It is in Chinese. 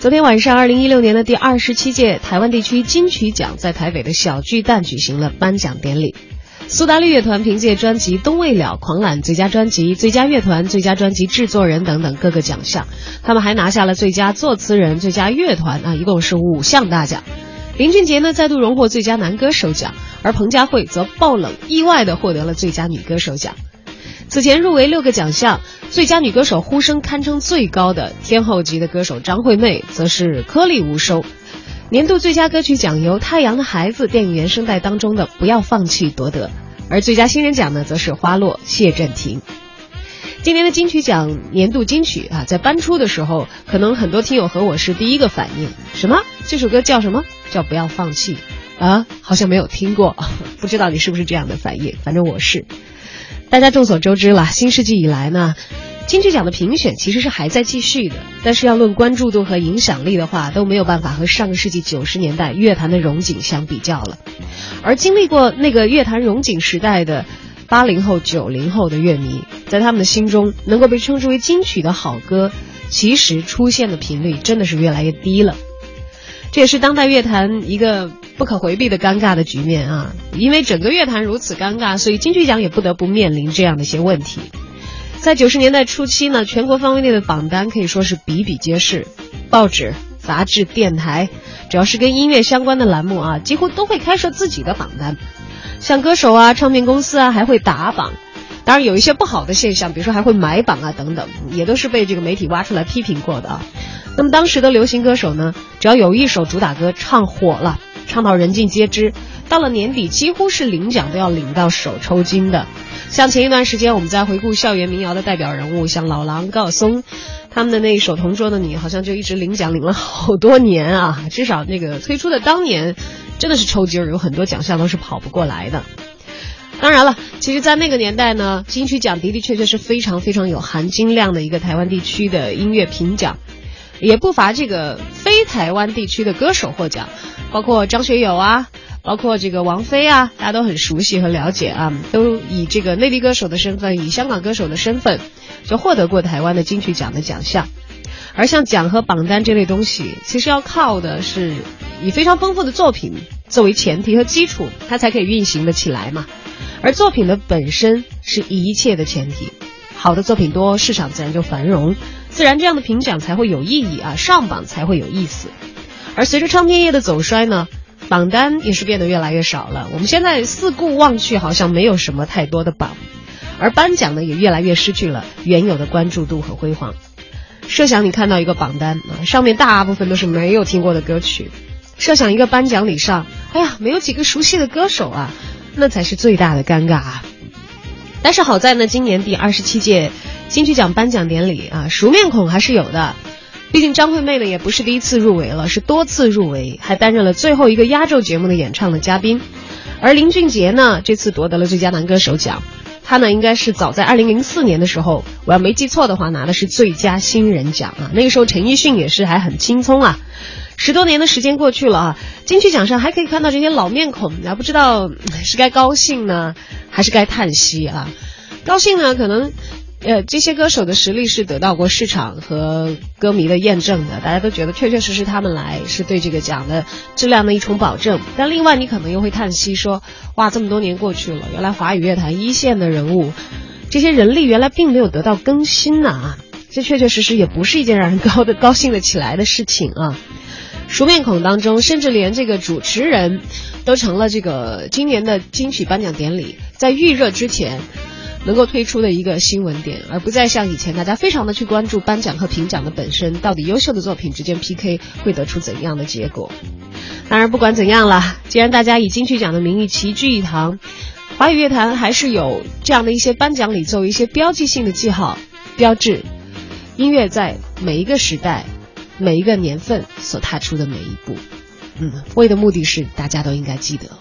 昨天晚上，二零一六年的第二十七届台湾地区金曲奖在台北的小巨蛋举行了颁奖典礼。苏打绿乐团凭借专辑《冬未了》狂揽最佳专辑、最佳乐团、最佳专辑制作人等等各个奖项。他们还拿下了最佳作词人、最佳乐团啊，一共是五项大奖。林俊杰呢再度荣获最佳男歌手奖，而彭佳慧则爆冷意外的获得了最佳女歌手奖。此前入围六个奖项，最佳女歌手呼声堪称最高的天后级的歌手张惠妹，则是颗粒无收。年度最佳歌曲奖由《太阳的孩子》电影原声带当中的《不要放弃》夺得，而最佳新人奖呢，则是《花落》谢震廷。今年的金曲奖年度金曲啊，在颁出的时候，可能很多听友和我是第一个反应，什么？这首歌叫什么？叫《不要放弃》啊？好像没有听过，不知道你是不是这样的反应？反正我是。大家众所周知了，新世纪以来呢，金曲奖的评选其实是还在继续的。但是要论关注度和影响力的话，都没有办法和上个世纪九十年代乐坛的荣景相比较了。而经历过那个乐坛荣景时代的八零后、九零后的乐迷，在他们的心中，能够被称之为金曲的好歌，其实出现的频率真的是越来越低了。这也是当代乐坛一个不可回避的尴尬的局面啊！因为整个乐坛如此尴尬，所以金曲奖也不得不面临这样的一些问题。在九十年代初期呢，全国范围内的榜单可以说是比比皆是，报纸、杂志、电台，只要是跟音乐相关的栏目啊，几乎都会开设自己的榜单。像歌手啊、唱片公司啊，还会打榜。当然有一些不好的现象，比如说还会买榜啊等等，也都是被这个媒体挖出来批评过的啊。那么当时的流行歌手呢，只要有一首主打歌唱火了，唱到人尽皆知，到了年底几乎是领奖都要领到手抽筋的。像前一段时间我们在回顾校园民谣的代表人物，像老狼、高晓松，他们的那一首《同桌的你》，好像就一直领奖领了好多年啊。至少那个推出的当年，真的是抽筋儿，有很多奖项都是跑不过来的。当然了，其实，在那个年代呢，金曲奖的的确确是非常非常有含金量的一个台湾地区的音乐评奖。也不乏这个非台湾地区的歌手获奖，包括张学友啊，包括这个王菲啊，大家都很熟悉和了解啊，都以这个内地歌手的身份，以香港歌手的身份，就获得过台湾的金曲奖的奖项。而像奖和榜单这类东西，其实要靠的是以非常丰富的作品作为前提和基础，它才可以运行的起来嘛。而作品的本身是一切的前提，好的作品多，市场自然就繁荣。自然，这样的评奖才会有意义啊，上榜才会有意思。而随着唱片业的走衰呢，榜单也是变得越来越少了。我们现在四顾望去，好像没有什么太多的榜，而颁奖呢，也越来越失去了原有的关注度和辉煌。设想你看到一个榜单啊，上面大部分都是没有听过的歌曲，设想一个颁奖礼上，哎呀，没有几个熟悉的歌手啊，那才是最大的尴尬啊。但是好在呢，今年第二十七届。金曲奖颁奖典礼啊，熟面孔还是有的。毕竟张惠妹呢也不是第一次入围了，是多次入围，还担任了最后一个压轴节目的演唱的嘉宾。而林俊杰呢，这次夺得了最佳男歌手奖。他呢，应该是早在二零零四年的时候，我要没记错的话，拿的是最佳新人奖啊。那个时候陈奕迅也是还很青葱啊。十多年的时间过去了啊，金曲奖上还可以看到这些老面孔，啊，不知道是该高兴呢，还是该叹息啊？高兴呢，可能。呃，这些歌手的实力是得到过市场和歌迷的验证的，大家都觉得确确实实他们来是对这个奖的质量的一重保证。但另外，你可能又会叹息说：“哇，这么多年过去了，原来华语乐坛一线的人物，这些人力原来并没有得到更新呐！啊，这确确实实也不是一件让人高的高兴的起来的事情啊。”熟面孔当中，甚至连这个主持人都成了这个今年的金曲颁奖典礼在预热之前。能够推出的一个新闻点，而不再像以前大家非常的去关注颁奖和评奖的本身，到底优秀的作品之间 PK 会得出怎样的结果？当然，不管怎样了，既然大家以金曲奖的名义齐聚一堂，华语乐坛还是有这样的一些颁奖礼作为一些标记性的记号、标志。音乐在每一个时代、每一个年份所踏出的每一步，嗯，为的目的是大家都应该记得。